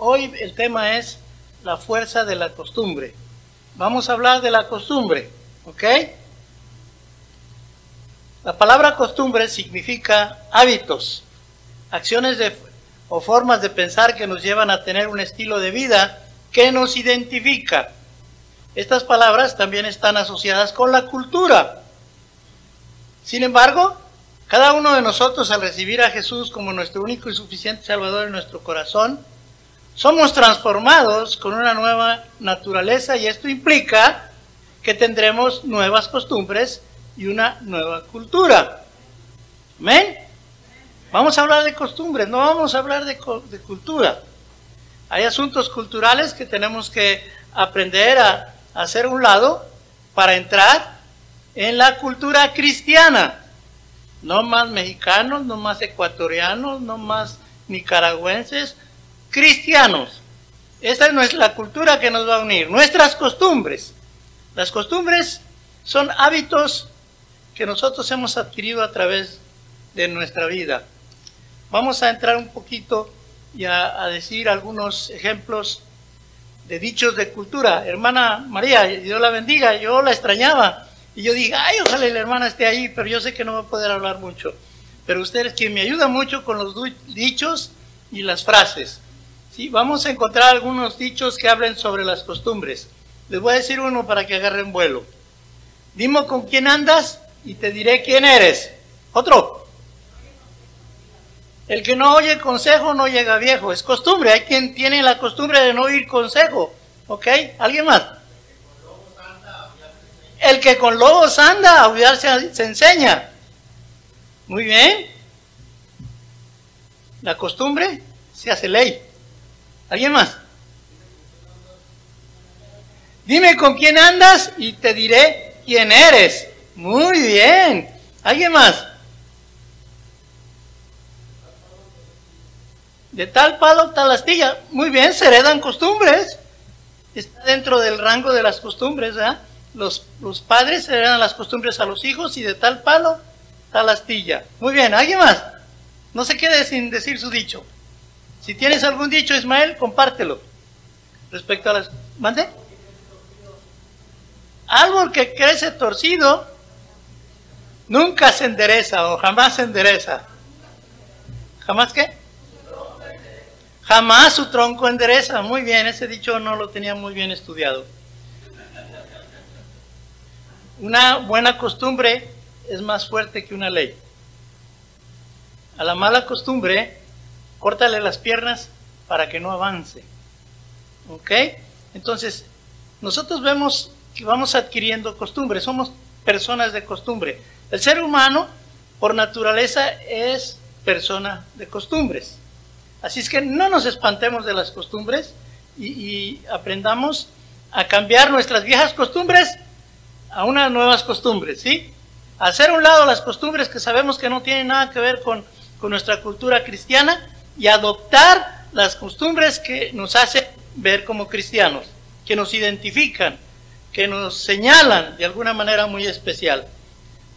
Hoy el tema es la fuerza de la costumbre. Vamos a hablar de la costumbre, ¿ok? La palabra costumbre significa hábitos, acciones de, o formas de pensar que nos llevan a tener un estilo de vida que nos identifica. Estas palabras también están asociadas con la cultura. Sin embargo, cada uno de nosotros al recibir a Jesús como nuestro único y suficiente Salvador en nuestro corazón, somos transformados con una nueva naturaleza y esto implica que tendremos nuevas costumbres y una nueva cultura. ¿Amén? Vamos a hablar de costumbres, no vamos a hablar de, cultura. Hay asuntos culturales que tenemos que aprender a hacer un lado para entrar en la cultura cristiana. No más mexicanos, no más ecuatorianos, no más nicaragüenses, cristianos. Esta es la cultura que nos va a unir, nuestras costumbres. Las costumbres son hábitos que nosotros hemos adquirido a través de nuestra vida. Vamos a entrar un poquito y a, decir algunos ejemplos de dichos de cultura. Hermana María, Dios la bendiga, yo la extrañaba. Y yo dije, ay, ojalá la hermana esté ahí, pero yo sé que no va a poder hablar mucho. Pero usted es quien me ayuda mucho con los dichos y las frases vamos a encontrar algunos dichos que hablen sobre las costumbres. Les voy a decir uno para que agarren vuelo. Dime con quién andas y te diré quién eres. Otro. El que no oye consejo no llega viejo. Es costumbre. Hay quien tiene la costumbre de no oír consejo. ¿Ok? ¿Alguien más? El que con lobos anda, a se, se enseña. Muy bien. La costumbre se hace ley. ¿Alguien más? Dime con quién andas y te diré quién eres. Muy bien. ¿Alguien más? De tal palo, tal astilla. Muy bien, se heredan costumbres. Está dentro del rango de las costumbres, ¿verdad? Los, los padres heredan las costumbres a los hijos y de tal palo, tal astilla. Muy bien, ¿alguien más? No se quede sin decir su dicho. Si tienes algún dicho, Ismael, compártelo. Respecto a las... ¿Mande? Árbol que crece torcido nunca se endereza o jamás se endereza. ¿Jamás qué? Jamás su tronco endereza. Muy bien, ese dicho no lo tenía muy bien estudiado. Una buena costumbre es más fuerte que una ley. A la mala costumbre córtale las piernas para que no avance. ¿Ok? Entonces, nosotros vemos que vamos adquiriendo costumbres, somos personas de costumbre. El ser humano, por naturaleza, es persona de costumbres. Así es que no nos espantemos de las costumbres y, aprendamos a cambiar nuestras viejas costumbres a unas nuevas costumbres, ¿sí? hacer un lado las costumbres que sabemos que no tienen nada que ver con, con nuestra cultura cristiana y adoptar las costumbres que nos hacen ver como cristianos, que nos identifican, que nos señalan de alguna manera muy especial.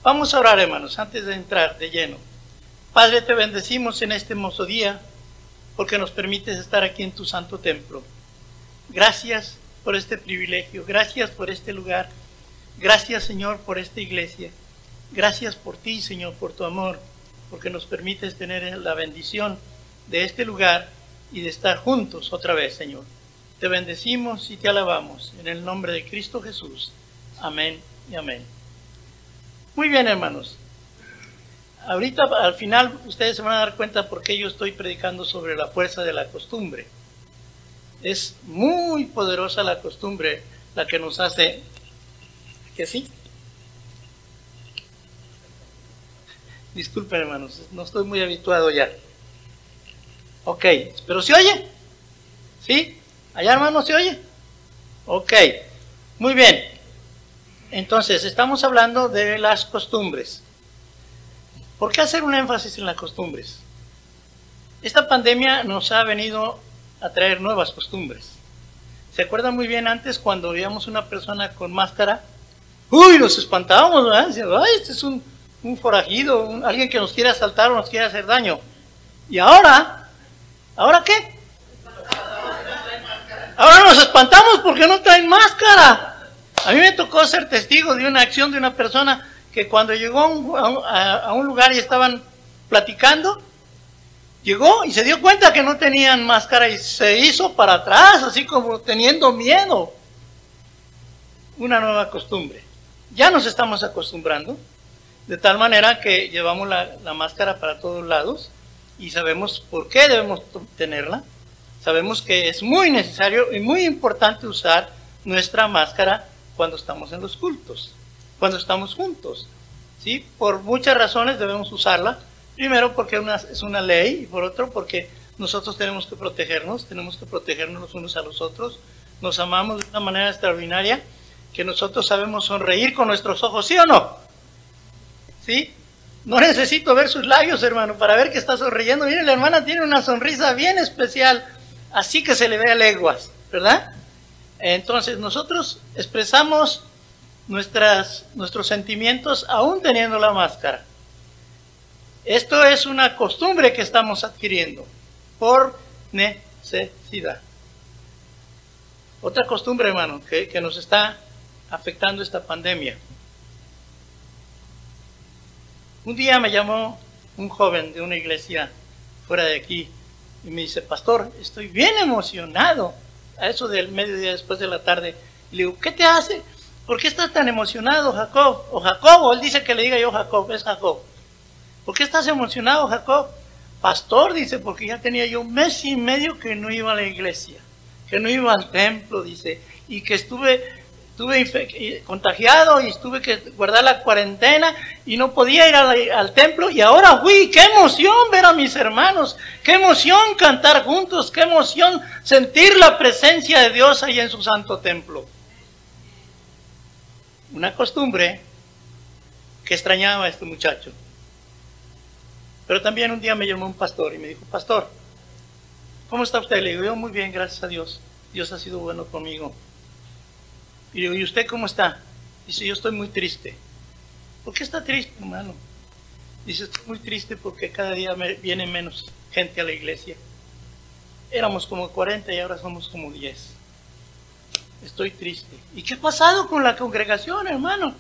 Vamos a orar, hermanos, antes de entrar de lleno. Padre, te bendecimos en este hermoso día porque nos permites estar aquí en tu santo templo. Gracias por este privilegio, gracias por este lugar, gracias Señor por esta iglesia, gracias por ti Señor, por tu amor, porque nos permites tener la bendición de este lugar y de estar juntos otra vez, Señor. Te bendecimos y te alabamos en el nombre de Cristo Jesús. Amén y amén. Muy bien, hermanos. Ahorita al final ustedes se van a dar cuenta por qué yo estoy predicando sobre la fuerza de la costumbre. Es muy poderosa la costumbre la que nos hace que sí. Disculpen hermanos, no estoy muy habituado ya. Ok, pero ¿se oye? ¿Sí? ¿Allá hermano se oye? Ok, muy bien. Entonces, estamos hablando de las costumbres. ¿Por qué hacer un énfasis en las costumbres? Esta pandemia nos ha venido a traer nuevas costumbres. ¿Se acuerdan muy bien antes cuando veíamos una persona con máscara? Uy, nos espantábamos, ¿verdad? Ay, este es un, forajido, alguien que nos quiere asaltar o nos quiere hacer daño. Y ahora ¿Ahora qué? espantamos porque no traen máscara. A mí me tocó ser testigo de una acción de una persona que cuando llegó a un, lugar y estaban platicando, llegó y se dio cuenta que no tenían máscara y se hizo para atrás, así como teniendo miedo. Una nueva costumbre. Ya nos estamos acostumbrando, de tal manera que llevamos la máscara para todos lados y sabemos por qué debemos tenerla. Sabemos que es muy necesario y muy importante usar nuestra máscara cuando estamos en los cultos cuando estamos juntos. ¿sí? Por muchas razones debemos usarla. Primero porque es una ley y por otro porque nosotros tenemos que protegernos, tenemos que protegernos los unos a los otros. Nos amamos de una manera extraordinaria que nosotros sabemos sonreír con nuestros ojos, ¿sí o no? ¿Sí? No necesito ver sus labios, hermano, para ver que está sonriendo. Miren, la hermana tiene una sonrisa bien especial, así que se le ve a leguas, ¿verdad? Entonces, nosotros expresamos nuestras, nuestros sentimientos aún teniendo la máscara. Esto es una costumbre que estamos adquiriendo por necesidad. Otra costumbre, hermano, que, que nos está afectando esta pandemia. Un día me llamó un joven de una iglesia fuera de aquí y me dice, pastor, estoy bien emocionado. A eso del mediodía después de la tarde. le digo, ¿qué te hace? ¿Por qué estás tan emocionado, Jacob? O Jacob, él dice que le diga yo Jacob, es Jacob. ¿Por qué estás emocionado, Jacob? Pastor, dice, porque ya tenía yo un mes y medio que no iba a la iglesia, que no iba al templo, dice, y que estuve, estuve contagiado y estuve que guardar la cuarentena y no podía ir al templo y ahora fui, qué emoción ver a mis hermanos, qué emoción cantar juntos, qué emoción sentir la presencia de Dios ahí en su santo templo una costumbre que extrañaba a este muchacho. Pero también un día me llamó un pastor y me dijo, pastor, ¿cómo está usted? Le digo, yo muy bien, gracias a Dios. Dios ha sido bueno conmigo. Y digo, ¿y usted cómo está? Dice, yo estoy muy triste. ¿Por qué está triste, hermano? Dice, estoy muy triste porque cada día me viene menos gente a la iglesia. Éramos como 40 y ahora somos como 10 estoy triste. ¿Y qué ha pasado con la congregación, hermano?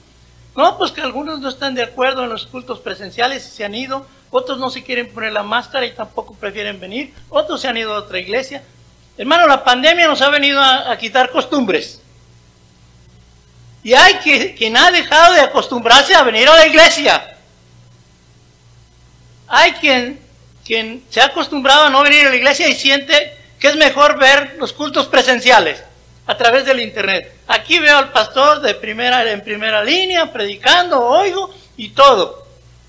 No, pues que algunos no están de acuerdo en los cultos presenciales y se han ido, otros no se quieren poner la máscara y tampoco prefieren venir, otros se han ido a otra iglesia. Hermano, la pandemia nos ha venido a, quitar costumbres. Y hay quien ha dejado de acostumbrarse a venir a la iglesia. Hay quien, quien se ha acostumbrado a no venir a la iglesia y siente que es mejor ver los cultos presenciales a través del internet. Aquí veo al pastor de primera, en primera línea, predicando, oigo y todo.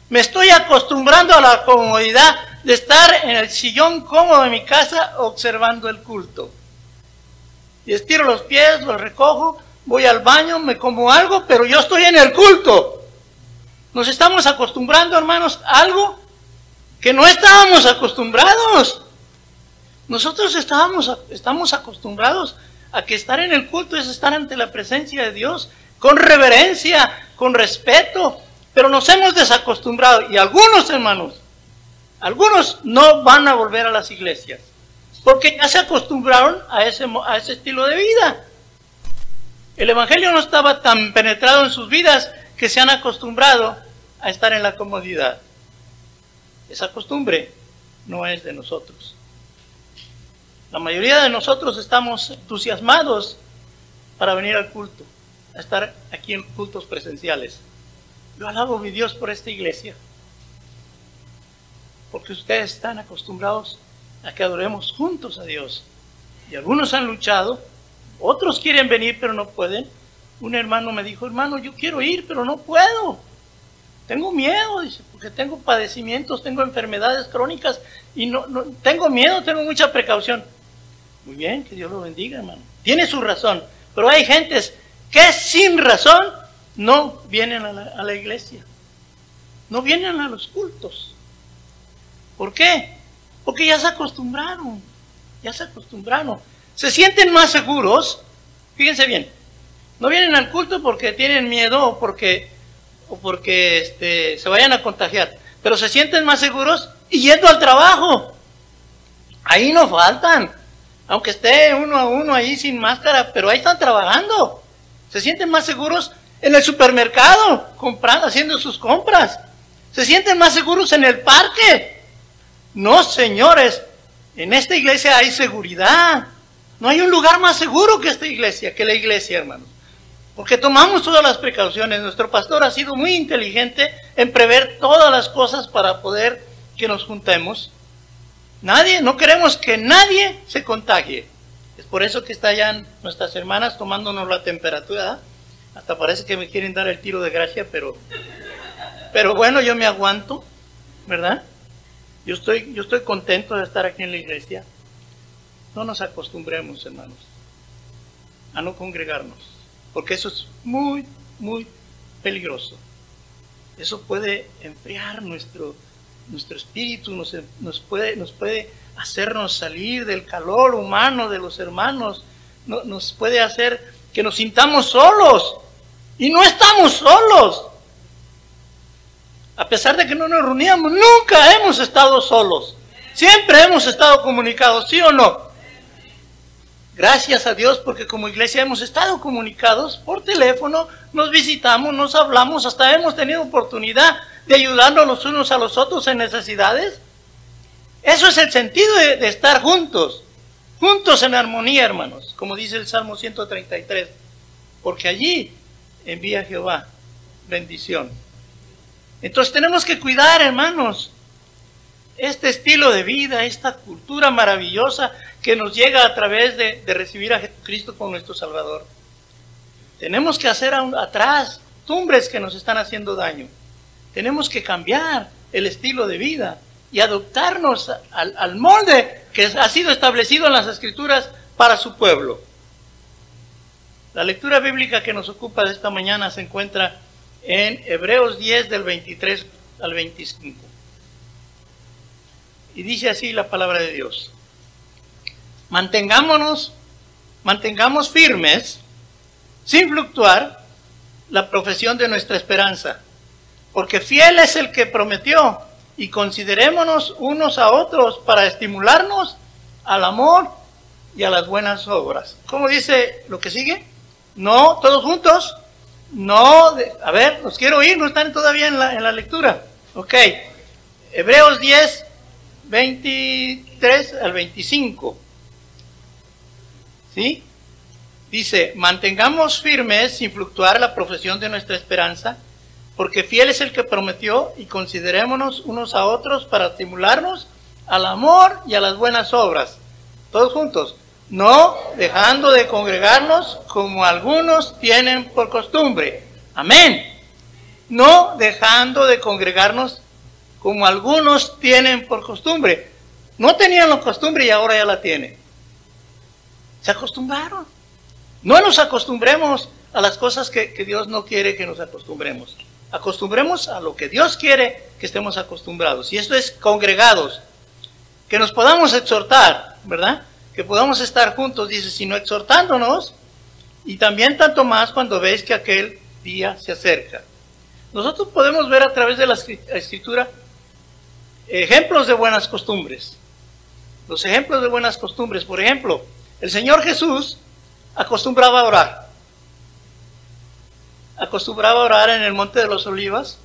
Me estoy acostumbrando a la comodidad de estar en el sillón cómodo de mi casa observando el culto. Y estiro los pies, los recojo, voy al baño, me como algo, pero yo estoy en el culto. Nos estamos acostumbrando, hermanos, a algo que no estábamos acostumbrados. Nosotros estábamos, estamos acostumbrados a que estar en el culto es estar ante la presencia de Dios con reverencia, con respeto, pero nos hemos desacostumbrado y algunos hermanos, algunos no van a volver a las iglesias porque ya se acostumbraron a ese, a ese estilo de vida. El Evangelio no estaba tan penetrado en sus vidas que se han acostumbrado a estar en la comodidad. Esa costumbre no es de nosotros. La mayoría de nosotros estamos entusiasmados para venir al culto, a estar aquí en cultos presenciales. Yo alabo mi Dios por esta iglesia, porque ustedes están acostumbrados a que adoremos juntos a Dios. Y algunos han luchado, otros quieren venir pero no pueden. Un hermano me dijo, hermano, yo quiero ir pero no puedo. Tengo miedo, dice, porque tengo padecimientos, tengo enfermedades crónicas y no, tengo miedo, tengo mucha precaución. Muy bien, que Dios lo bendiga, hermano. Tiene su razón, pero hay gentes que sin razón no vienen a la, iglesia. No vienen a los cultos. ¿Por qué? Porque ya se acostumbraron. Ya se acostumbraron. Se sienten más seguros. Fíjense bien. No vienen al culto porque tienen miedo o porque, o porque este, se vayan a contagiar. Pero se sienten más seguros y yendo al trabajo. Ahí no faltan. Aunque esté uno a uno ahí sin máscara, pero ahí están trabajando. Se sienten más seguros en el supermercado, comprando, haciendo sus compras. Se sienten más seguros en el parque. No, señores, en esta iglesia hay seguridad. No hay un lugar más seguro que esta iglesia, que la iglesia, hermanos. Porque tomamos todas las precauciones. Nuestro pastor ha sido muy inteligente en prever todas las cosas para poder que nos juntemos. Nadie, no queremos que nadie se contagie. Es por eso que están ya nuestras hermanas tomándonos la temperatura. Hasta parece que me quieren dar el tiro de gracia, pero, pero bueno, yo me aguanto, ¿verdad? Yo estoy, yo estoy contento de estar aquí en la iglesia. No nos acostumbremos, hermanos, a no congregarnos, porque eso es muy, muy peligroso. Eso puede enfriar nuestro, nuestro espíritu, nos, nos, puede, nos puede hacernos salir del calor humano de los hermanos, nos puede hacer que nos sintamos solos. Y no estamos solos. A pesar de que no nos reuníamos, nunca hemos estado solos. Siempre hemos estado comunicados, ¿sí o no? Gracias a Dios porque como iglesia hemos estado comunicados por teléfono, nos visitamos, nos hablamos, hasta hemos tenido oportunidad de ayudarnos los unos a los otros en necesidades. Eso es el sentido de, estar juntos, juntos en armonía, hermanos, como dice el Salmo 133, porque allí envía Jehová bendición. Entonces tenemos que cuidar, hermanos, este estilo de vida, esta cultura maravillosa que nos llega a través de, recibir a Jesucristo como nuestro Salvador. Tenemos que hacer atrás tumbres que nos están haciendo daño. Tenemos que cambiar el estilo de vida y adoptarnos al, al molde que ha sido establecido en las Escrituras para su pueblo. La lectura bíblica que nos ocupa de esta mañana se encuentra en Hebreos 10 del 23 al 25. Y dice así la palabra de Dios. Mantengámonos, mantengamos firmes, sin fluctuar, la profesión de nuestra esperanza, porque fiel es el que prometió, y considerémonos unos a otros para estimularnos al amor y a las buenas obras. ¿Cómo dice lo que sigue? No, todos juntos. No, a ver, los quiero oír, no están todavía en la, en la lectura. Ok, Hebreos 10, 23 al 25. ¿Sí? Dice, mantengamos firmes sin fluctuar la profesión de nuestra esperanza, porque fiel es el que prometió y considerémonos unos a otros para estimularnos al amor y a las buenas obras. Todos juntos no dejando de congregarnos como algunos tienen por costumbre. Amén. No dejando de congregarnos como algunos tienen por costumbre. No tenían la costumbre y ahora ya la tienen. Se acostumbraron. No nos acostumbremos a las cosas que, que Dios no quiere que nos acostumbremos. Acostumbremos a lo que Dios quiere que estemos acostumbrados. Y esto es congregados. Que nos podamos exhortar, ¿verdad? que podamos estar juntos, dice, sino exhortándonos, y también tanto más cuando veis que aquel día se acerca. Nosotros podemos ver a través de la escritura ejemplos de buenas costumbres. Los ejemplos de buenas costumbres, por ejemplo, el Señor Jesús acostumbraba a orar. Acostumbraba a orar en el Monte de los Olivas,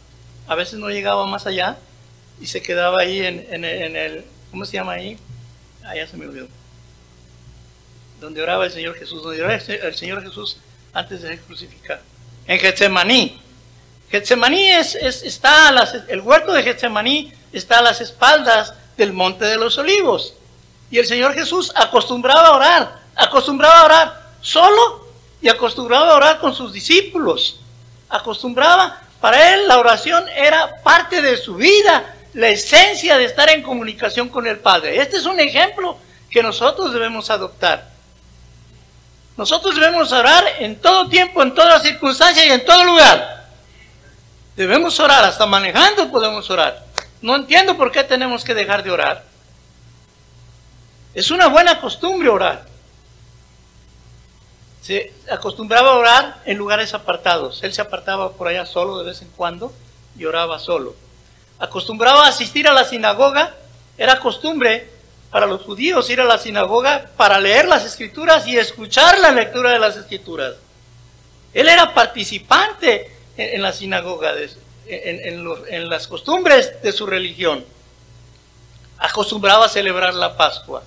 a veces no llegaba más allá y se quedaba ahí en, en el, ¿cómo se llama ahí? Ah, ya se me olvidó donde oraba el Señor Jesús, donde oraba el Señor Jesús antes de ser crucificado. En Getsemaní. Getsemaní es, está el huerto de Getsemaní está a las espaldas del monte de los olivos. Y el Señor Jesús acostumbraba a orar, acostumbraba a orar solo y acostumbraba a orar con sus discípulos. Acostumbraba, para él la oración era parte de su vida, la esencia de estar en comunicación con el Padre. Este es un ejemplo que nosotros debemos adoptar. Nosotros debemos orar en todo tiempo, en todas circunstancias y en todo lugar. Debemos orar, hasta manejando podemos orar. No entiendo por qué tenemos que dejar de orar. Es una buena costumbre orar. Se acostumbraba a orar en lugares apartados. Él se apartaba por allá solo de vez en cuando y oraba solo. Acostumbraba a asistir a la sinagoga. Era costumbre para los judíos ir a la sinagoga para leer las escrituras y escuchar la lectura de las escrituras. Él era participante en, la sinagoga, en, las costumbres de su religión. Acostumbraba a celebrar la Pascua.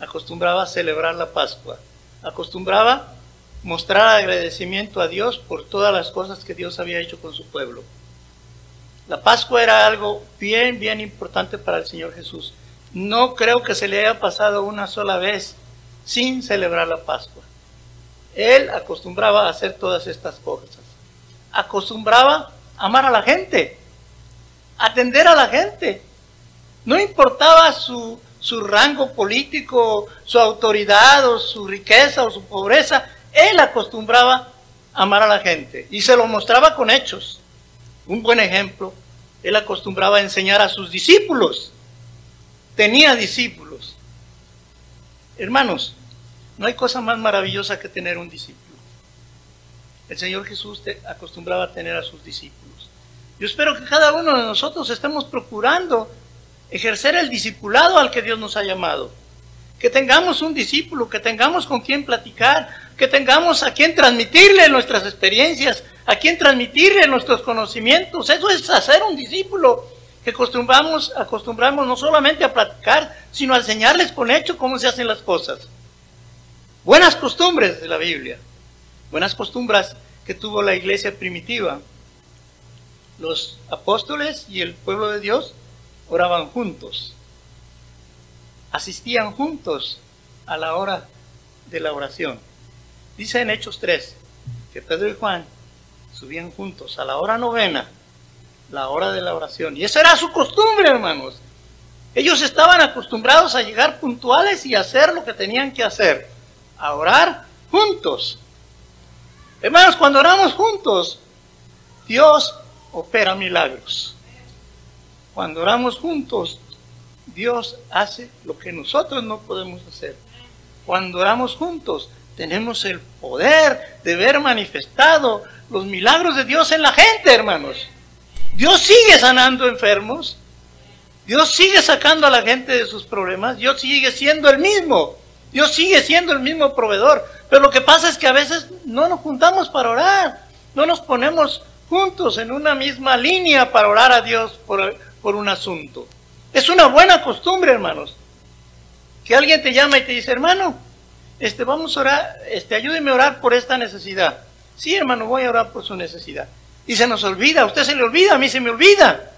Acostumbraba celebrar la Pascua. Acostumbraba mostrar agradecimiento a Dios por todas las cosas que Dios había hecho con su pueblo. La Pascua era algo bien, bien importante para el Señor Jesús. No creo que se le haya pasado una sola vez sin celebrar la Pascua. Él acostumbraba a hacer todas estas cosas. Acostumbraba amar a la gente, atender a la gente. No importaba su, su rango político, su autoridad o su riqueza o su pobreza, él acostumbraba amar a la gente y se lo mostraba con hechos. Un buen ejemplo, él acostumbraba a enseñar a sus discípulos. Tenía discípulos. Hermanos, no hay cosa más maravillosa que tener un discípulo. El Señor Jesús acostumbraba a tener a sus discípulos. Yo espero que cada uno de nosotros estemos procurando ejercer el discipulado al que Dios nos ha llamado. Que tengamos un discípulo, que tengamos con quien platicar, que tengamos a quien transmitirle nuestras experiencias, a quien transmitirle nuestros conocimientos. Eso es hacer un discípulo que acostumbramos, acostumbramos no solamente a platicar, sino a enseñarles con hecho cómo se hacen las cosas. Buenas costumbres de la Biblia, buenas costumbres que tuvo la iglesia primitiva. Los apóstoles y el pueblo de Dios oraban juntos, asistían juntos a la hora de la oración. Dice en Hechos 3 que Pedro y Juan subían juntos a la hora novena, la hora de la oración. Y esa era su costumbre, hermanos. Ellos estaban acostumbrados a llegar puntuales y hacer lo que tenían que hacer, a orar juntos. Hermanos, cuando oramos juntos, Dios opera milagros. Cuando oramos juntos, Dios hace lo que nosotros no podemos hacer. Cuando oramos juntos, tenemos el poder de ver manifestado los milagros de Dios en la gente, hermanos. Dios sigue sanando enfermos. Dios sigue sacando a la gente de sus problemas. Dios sigue siendo el mismo. Dios sigue siendo el mismo proveedor. Pero lo que pasa es que a veces no nos juntamos para orar. No nos ponemos juntos en una misma línea para orar a Dios por, por un asunto. Es una buena costumbre, hermanos. Que alguien te llama y te dice, hermano, este, vamos a orar, este, ayúdeme a orar por esta necesidad. Sí, hermano, voy a orar por su necesidad. Y se nos olvida, a usted se le olvida, a mí se me olvida.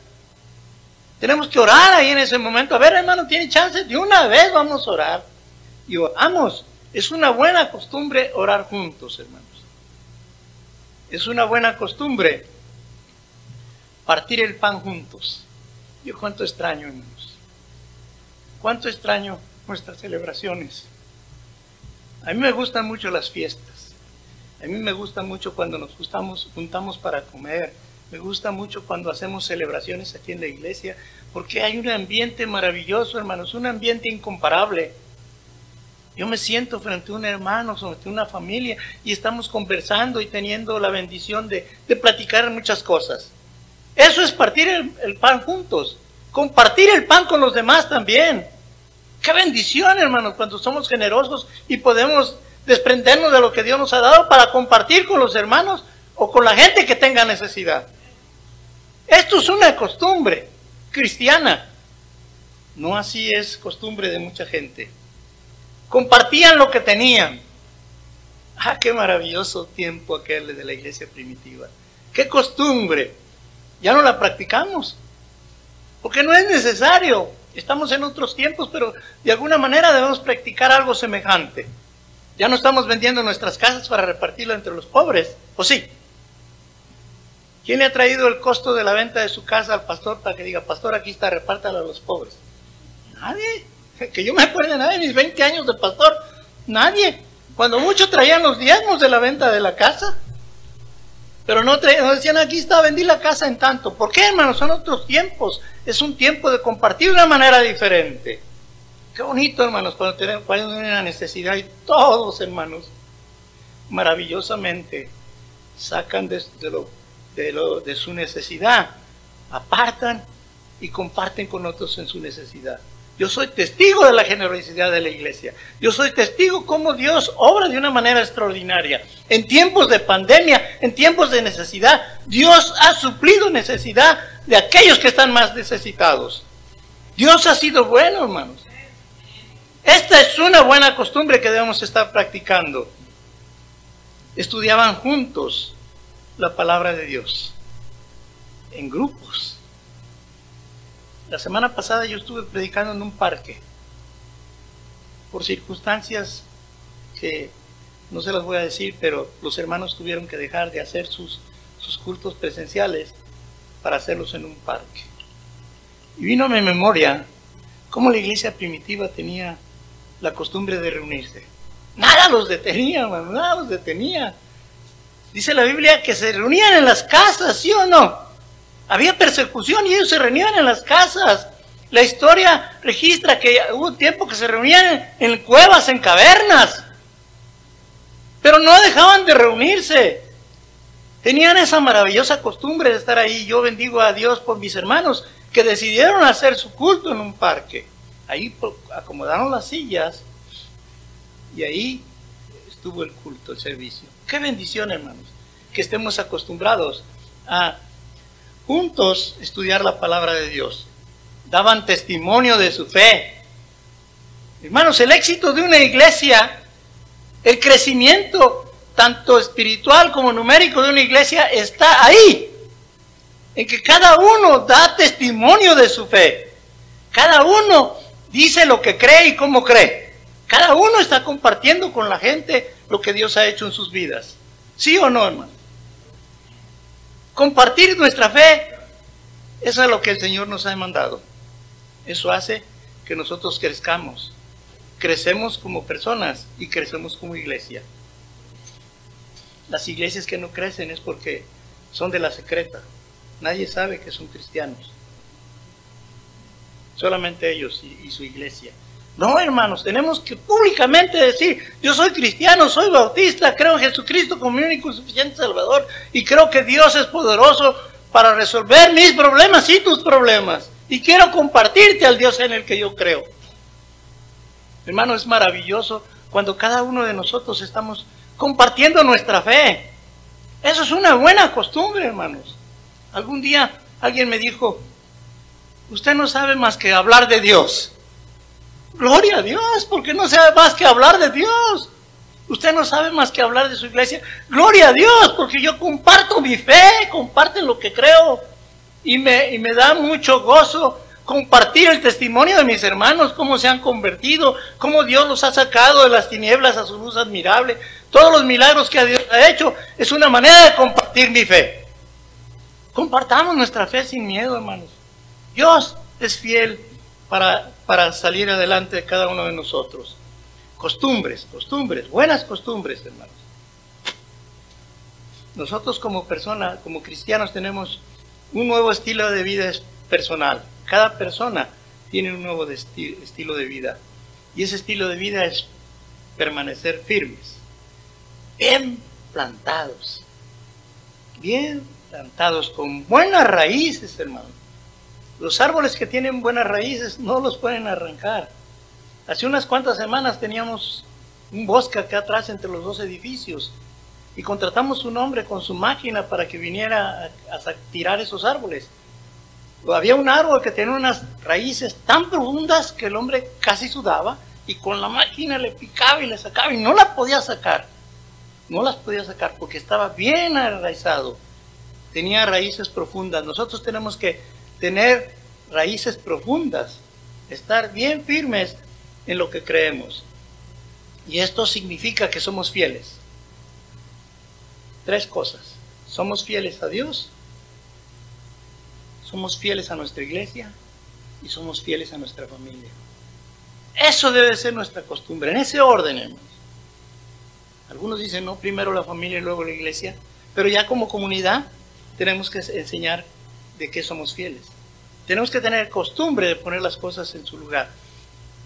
Tenemos que orar ahí en ese momento. A ver, hermano, tiene chance, de una vez vamos a orar. Y oramos. Es una buena costumbre orar juntos, hermanos. Es una buena costumbre partir el pan juntos. Yo cuánto extraño, hermanos. Cuánto extraño nuestras celebraciones. A mí me gustan mucho las fiestas. A mí me gusta mucho cuando nos gustamos, juntamos para comer. Me gusta mucho cuando hacemos celebraciones aquí en la iglesia, porque hay un ambiente maravilloso, hermanos, un ambiente incomparable. Yo me siento frente a un hermano, frente a una familia, y estamos conversando y teniendo la bendición de, platicar muchas cosas. Eso es partir el pan juntos, compartir el pan con los demás también. Qué bendición, hermanos, cuando somos generosos y podemos desprendernos de lo que Dios nos ha dado para compartir con los hermanos o con la gente que tenga necesidad. Esto es una costumbre cristiana. No así es costumbre de mucha gente. Compartían lo que tenían. Ah, qué maravilloso tiempo aquel de la iglesia primitiva. Qué costumbre. Ya no la practicamos. Porque no es necesario. Estamos en otros tiempos, pero de alguna manera debemos practicar algo semejante. Ya no estamos vendiendo nuestras casas para repartirlo entre los pobres, ¿o sí? ¿Quién le ha traído el costo de la venta de su casa al pastor para que diga, pastor, aquí está, repártalo a los pobres? Nadie. Que yo me acuerde, nadie mis 20 años de pastor, nadie. Cuando muchos traían los diezmos de la venta de la casa, pero no, decían, aquí está, vendí la casa en tanto. ¿Por qué, hermanos? Son otros tiempos. Es un tiempo de compartir de una manera diferente. Qué bonito, hermanos, cuando tienen una necesidad y todos, hermanos, maravillosamente sacan de, lo, de, lo, de su necesidad, apartan y comparten con otros en su necesidad. Yo soy testigo de la generosidad de la iglesia. Yo soy testigo cómo Dios obra de una manera extraordinaria. En tiempos de pandemia, en tiempos de necesidad, Dios ha suplido necesidad de aquellos que están más necesitados. Dios ha sido bueno, hermanos. Esta es una buena costumbre que debemos estar practicando. Estudiaban juntos la palabra de Dios, en grupos. La semana pasada yo estuve predicando en un parque, por circunstancias que no se las voy a decir, pero los hermanos tuvieron que dejar de hacer sus, sus cultos presenciales para hacerlos en un parque. Y vino a mi memoria cómo la iglesia primitiva tenía la costumbre de reunirse. Nada los detenía, nada los detenía. Dice la Biblia que se reunían en las casas, ¿sí o no? Había persecución y ellos se reunían en las casas. La historia registra que hubo tiempo que se reunían en cuevas, en cavernas. Pero no dejaban de reunirse. Tenían esa maravillosa costumbre de estar ahí. Yo bendigo a Dios por mis hermanos que decidieron hacer su culto en un parque. Ahí acomodaron las sillas y ahí estuvo el culto, el servicio. Qué bendición, hermanos, que estemos acostumbrados a juntos estudiar la palabra de Dios. Daban testimonio de su fe. Hermanos, el éxito de una iglesia, el crecimiento tanto espiritual como numérico de una iglesia está ahí, en que cada uno da testimonio de su fe. Cada uno dice lo que cree y cómo cree. Cada uno está compartiendo con la gente lo que Dios ha hecho en sus vidas. ¿Sí o no, hermano? Compartir nuestra fe, eso es lo que el Señor nos ha demandado. Eso hace que nosotros crezcamos. Crecemos como personas y crecemos como iglesia. Las iglesias que no crecen es porque son de la secreta. Nadie sabe que son cristianos solamente ellos y, su iglesia. No, hermanos, tenemos que públicamente decir, yo soy cristiano, soy bautista, creo en Jesucristo como mi único y suficiente Salvador y creo que Dios es poderoso para resolver mis problemas y tus problemas. Y quiero compartirte al Dios en el que yo creo. Hermano, es maravilloso cuando cada uno de nosotros estamos compartiendo nuestra fe. Eso es una buena costumbre, hermanos. Algún día alguien me dijo, Usted no sabe más que hablar de Dios. Gloria a Dios, porque no sabe más que hablar de Dios. Usted no sabe más que hablar de su iglesia. Gloria a Dios, porque yo comparto mi fe, comparto lo que creo. Y me, y me da mucho gozo compartir el testimonio de mis hermanos, cómo se han convertido, cómo Dios los ha sacado de las tinieblas a su luz admirable. Todos los milagros que Dios ha hecho es una manera de compartir mi fe. Compartamos nuestra fe sin miedo, hermanos. Dios es fiel para, para salir adelante de cada uno de nosotros. Costumbres, costumbres, buenas costumbres, hermanos. Nosotros como personas, como cristianos, tenemos un nuevo estilo de vida personal. Cada persona tiene un nuevo estilo de vida. Y ese estilo de vida es permanecer firmes, bien plantados, bien plantados, con buenas raíces, hermanos. Los árboles que tienen buenas raíces no los pueden arrancar. Hace unas cuantas semanas teníamos un bosque acá atrás entre los dos edificios y contratamos un hombre con su máquina para que viniera a, tirar esos árboles. Había un árbol que tenía unas raíces tan profundas que el hombre casi sudaba y con la máquina le picaba y le sacaba y no la podía sacar. No las podía sacar porque estaba bien arraizado. Tenía raíces profundas. Nosotros tenemos que tener raíces profundas, estar bien firmes en lo que creemos. Y esto significa que somos fieles. Tres cosas. Somos fieles a Dios, somos fieles a nuestra iglesia y somos fieles a nuestra familia. Eso debe ser nuestra costumbre, en ese orden, hermanos. Algunos dicen, no, primero la familia y luego la iglesia, pero ya como comunidad tenemos que enseñar de qué somos fieles. Tenemos que tener costumbre de poner las cosas en su lugar.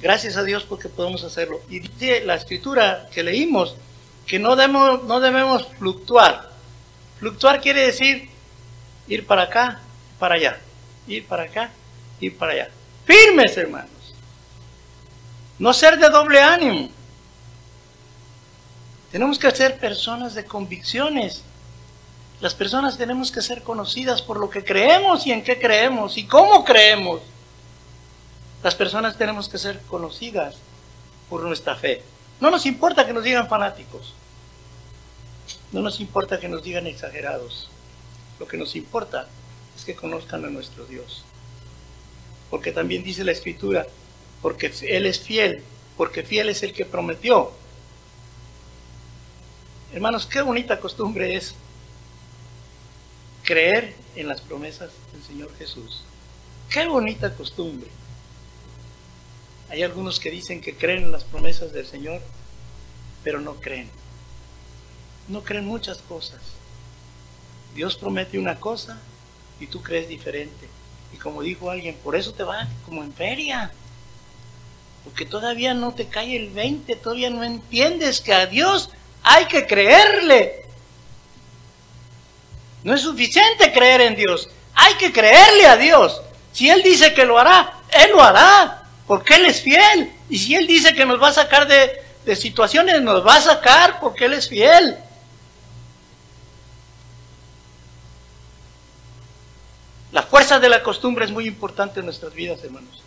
Gracias a Dios porque podemos hacerlo. Y dice la escritura que leímos que no debemos, no debemos fluctuar. Fluctuar quiere decir ir para acá, para allá. Ir para acá, ir para allá. Firmes, hermanos. No ser de doble ánimo. Tenemos que ser personas de convicciones. Las personas tenemos que ser conocidas por lo que creemos y en qué creemos y cómo creemos. Las personas tenemos que ser conocidas por nuestra fe. No nos importa que nos digan fanáticos. No nos importa que nos digan exagerados. Lo que nos importa es que conozcan a nuestro Dios. Porque también dice la Escritura, porque Él es fiel, porque fiel es el que prometió. Hermanos, qué bonita costumbre es creer en las promesas del Señor Jesús. Qué bonita costumbre. Hay algunos que dicen que creen en las promesas del Señor, pero no creen. No creen muchas cosas. Dios promete una cosa y tú crees diferente. Y como dijo alguien, por eso te va como en feria. Porque todavía no te cae el 20, todavía no entiendes que a Dios hay que creerle. No es suficiente creer en Dios, hay que creerle a Dios. Si Él dice que lo hará, Él lo hará, porque Él es fiel. Y si Él dice que nos va a sacar de, de situaciones, nos va a sacar porque Él es fiel. La fuerza de la costumbre es muy importante en nuestras vidas, hermanos.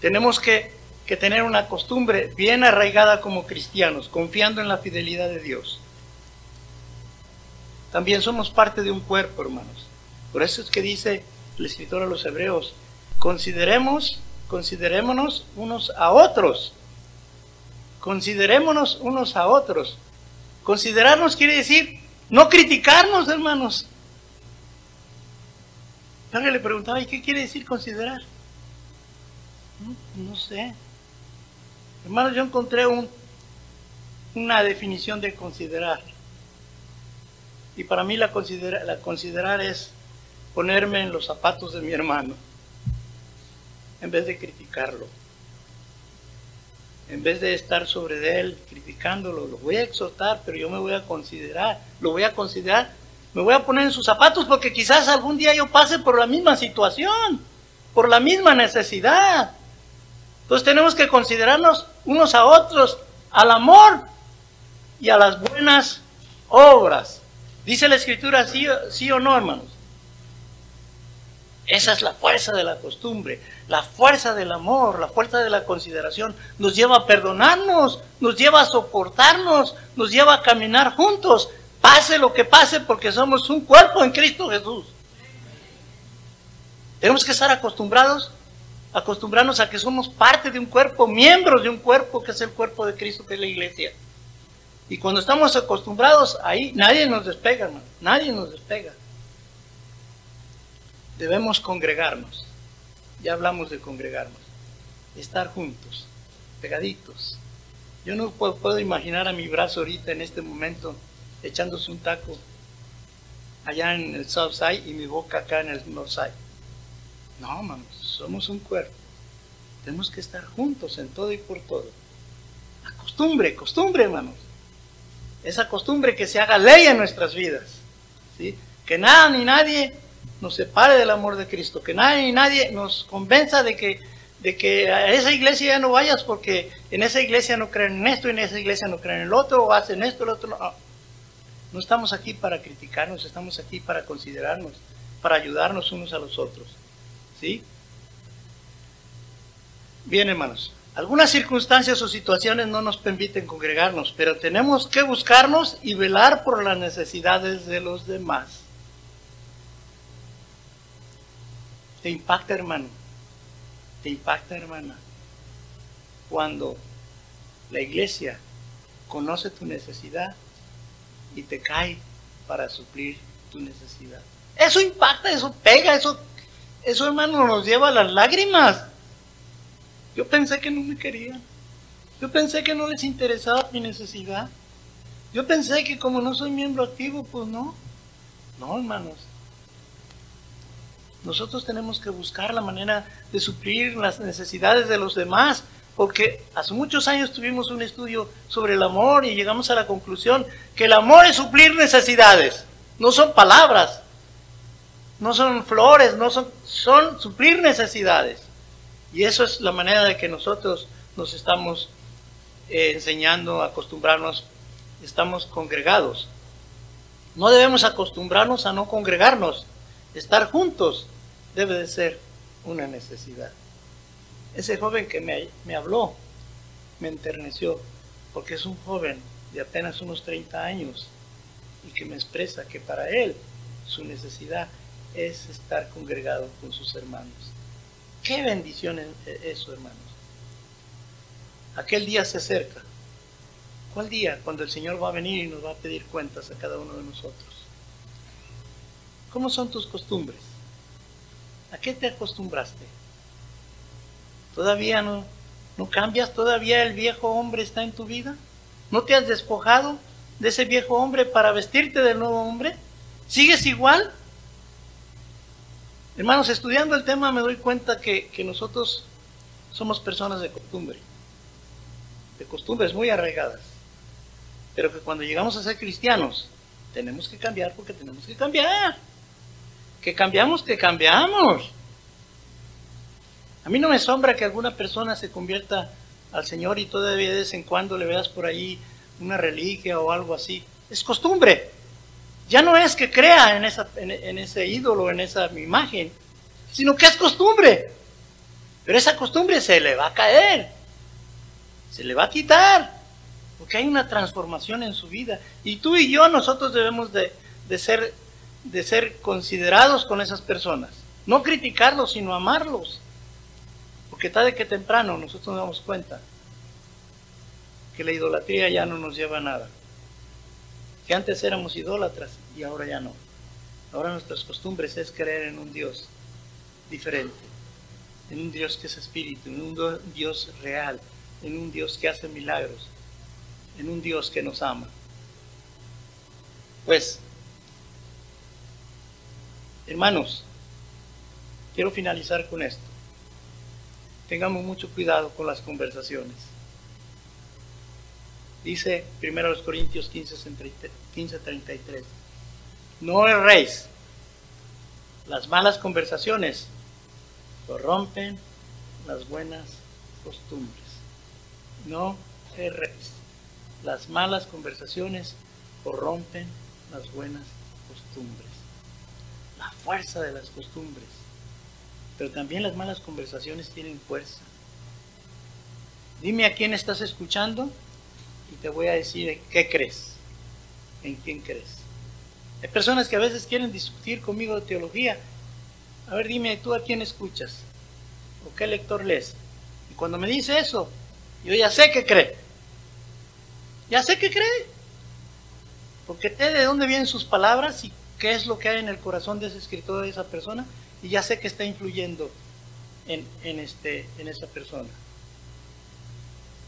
Tenemos que, tener una costumbre bien arraigada como cristianos, confiando en la fidelidad de Dios. También somos parte de un cuerpo, hermanos. Por eso es que dice el escritor a los hebreos, consideremos, considerémonos unos a otros. Considerémonos unos a otros. Considerarnos quiere decir no criticarnos, hermanos. Alguien le preguntaba, ¿y qué quiere decir considerar? No, sé. Hermanos, yo encontré un, una definición de considerar. Y para mí la, la considerar es ponerme en los zapatos de mi hermano, en vez de criticarlo. En vez de estar sobre él criticándolo, lo voy a exhortar, pero yo me voy a considerar, lo voy a considerar me voy a poner en sus zapatos porque quizás algún día yo pase por la misma situación, por la misma necesidad. Entonces tenemos que considerarnos unos a otros al amor y a las buenas obras. Dice la escritura, sí, sí o no, hermanos. Esa es la fuerza de la costumbre, la fuerza del amor, la fuerza de la consideración. Nos lleva a perdonarnos, nos lleva a soportarnos, nos lleva a caminar juntos, Pase lo que pase porque somos un cuerpo en Cristo Jesús. Tenemos que estar acostumbrados, acostumbrarnos a que somos parte de un cuerpo, miembros de un cuerpo que es el cuerpo de Cristo, que es la iglesia. Y cuando estamos acostumbrados, ahí nadie nos despega, hermano, nadie nos despega. Debemos congregarnos. Ya hablamos de congregarnos. Estar juntos, pegaditos. Yo no puedo, imaginar a mi brazo ahorita en este momento echándose un taco allá en el South Side y mi boca acá en el North Side. No, manos, somos un cuerpo. Tenemos que estar juntos en todo y por todo. La costumbre, costumbre, hermanos. Esa costumbre que se haga ley en nuestras vidas. ¿sí? Que nada ni nadie nos separe del amor de Cristo. Que nadie ni nadie nos convenza de que, de que a esa iglesia ya no vayas porque en esa iglesia no creen en esto, en esa iglesia no creen en el otro, o hacen esto, el otro. No. No estamos aquí para criticarnos, estamos aquí para considerarnos, para ayudarnos unos a los otros. ¿Sí? Bien, hermanos. Algunas circunstancias o situaciones no nos permiten congregarnos, pero tenemos que buscarnos y velar por las necesidades de los demás. ¿Te impacta, hermano? ¿Te impacta, hermana? Cuando la iglesia conoce tu necesidad y te cae para suplir tu necesidad. Eso impacta, eso pega, eso, eso hermano nos lleva a las lágrimas. Yo pensé que no me querían. Yo pensé que no les interesaba mi necesidad. Yo pensé que como no soy miembro activo, pues no. No, hermanos. Nosotros tenemos que buscar la manera de suplir las necesidades de los demás porque hace muchos años tuvimos un estudio sobre el amor y llegamos a la conclusión que el amor es suplir necesidades, no son palabras, no son flores, no son, son suplir necesidades. Y eso es la manera de que nosotros nos estamos eh, enseñando a acostumbrarnos, estamos congregados. No debemos acostumbrarnos a no congregarnos. Estar juntos debe de ser una necesidad. Ese joven que me, me habló me enterneció porque es un joven de apenas unos 30 años y que me expresa que para él su necesidad es estar congregado con sus hermanos. Qué bendición es eso, hermanos. Aquel día se acerca. ¿Cuál día? Cuando el Señor va a venir y nos va a pedir cuentas a cada uno de nosotros. ¿Cómo son tus costumbres? ¿A qué te acostumbraste? ¿Todavía no, no cambias? ¿Todavía el viejo hombre está en tu vida? ¿No te has despojado de ese viejo hombre para vestirte del nuevo hombre? ¿Sigues igual? Hermanos, estudiando el tema me doy cuenta que, nosotros somos personas de costumbre, de costumbres muy arraigadas, pero que cuando llegamos a ser cristianos tenemos que cambiar porque tenemos que cambiar. Que cambiamos, que cambiamos. A mí no me sombra que alguna persona se convierta al Señor y todavía de vez en cuando le veas por ahí una reliquia o algo así. Es costumbre. Ya no es que crea en, esa, en, ese ídolo, en esa imagen, sino que es costumbre. Pero esa costumbre se le va a caer, se le va a quitar, porque hay una transformación en su vida. Y tú y yo, nosotros debemos de, ser, de ser considerados con esas personas. No criticarlos, sino amarlos. Porque tarde que temprano nosotros nos damos cuenta que la idolatría ya no nos lleva a nada que antes éramos idólatras y ahora ya no. Ahora nuestras costumbres es creer en un Dios diferente, en un Dios que es espíritu, en un Dios real, en un Dios que hace milagros, en un Dios que nos ama. Pues, hermanos, quiero finalizar con esto. Tengamos mucho cuidado con las conversaciones. Dice 1 Corintios 15, 15, 33. No erréis. Las malas conversaciones corrompen las buenas costumbres. No erréis. Las malas conversaciones corrompen las buenas costumbres. La fuerza de las costumbres. Pero también las malas conversaciones tienen fuerza. Dime a quién estás escuchando y te voy a decir qué crees, en quién crees. Hay personas que a veces quieren discutir conmigo de teología. A ver, dime, ¿tú a quién escuchas? ¿O qué lector lees? Y cuando me dice eso, yo ya sé que cree. Ya sé que cree. Porque sé de dónde vienen sus palabras y qué es lo que hay en el corazón de ese escritor, de esa persona, y ya sé que está influyendo en, en, este, en esa persona.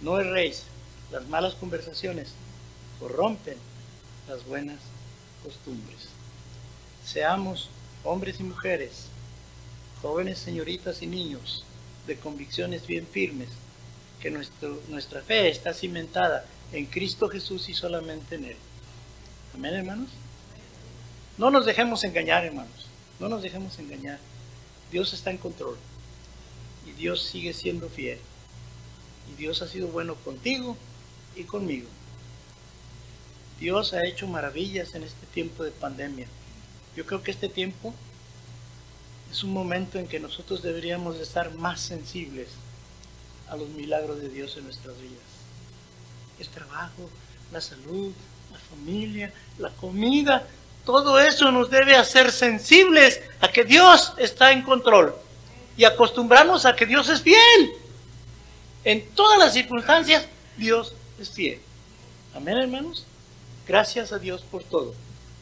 No es rey, las malas conversaciones corrompen las buenas costumbres. Seamos hombres y mujeres, jóvenes señoritas y niños, de convicciones bien firmes, que nuestra fe está cimentada en Cristo Jesús y solamente en Él. Amén, hermanos. No nos dejemos engañar, hermanos. No nos dejemos engañar. Dios está en control. Y Dios sigue siendo fiel. Y Dios ha sido bueno contigo y conmigo. Dios ha hecho maravillas en este tiempo de pandemia. Yo creo que este tiempo es un momento en que nosotros deberíamos estar más sensibles a los milagros de Dios en nuestras vidas. El trabajo, la salud, la familia, la comida, todo eso nos debe hacer sensibles a que Dios está en control y acostumbrarnos a que Dios es fiel. En todas las circunstancias, Dios es fiel. Amén, hermanos. Gracias a Dios por todo.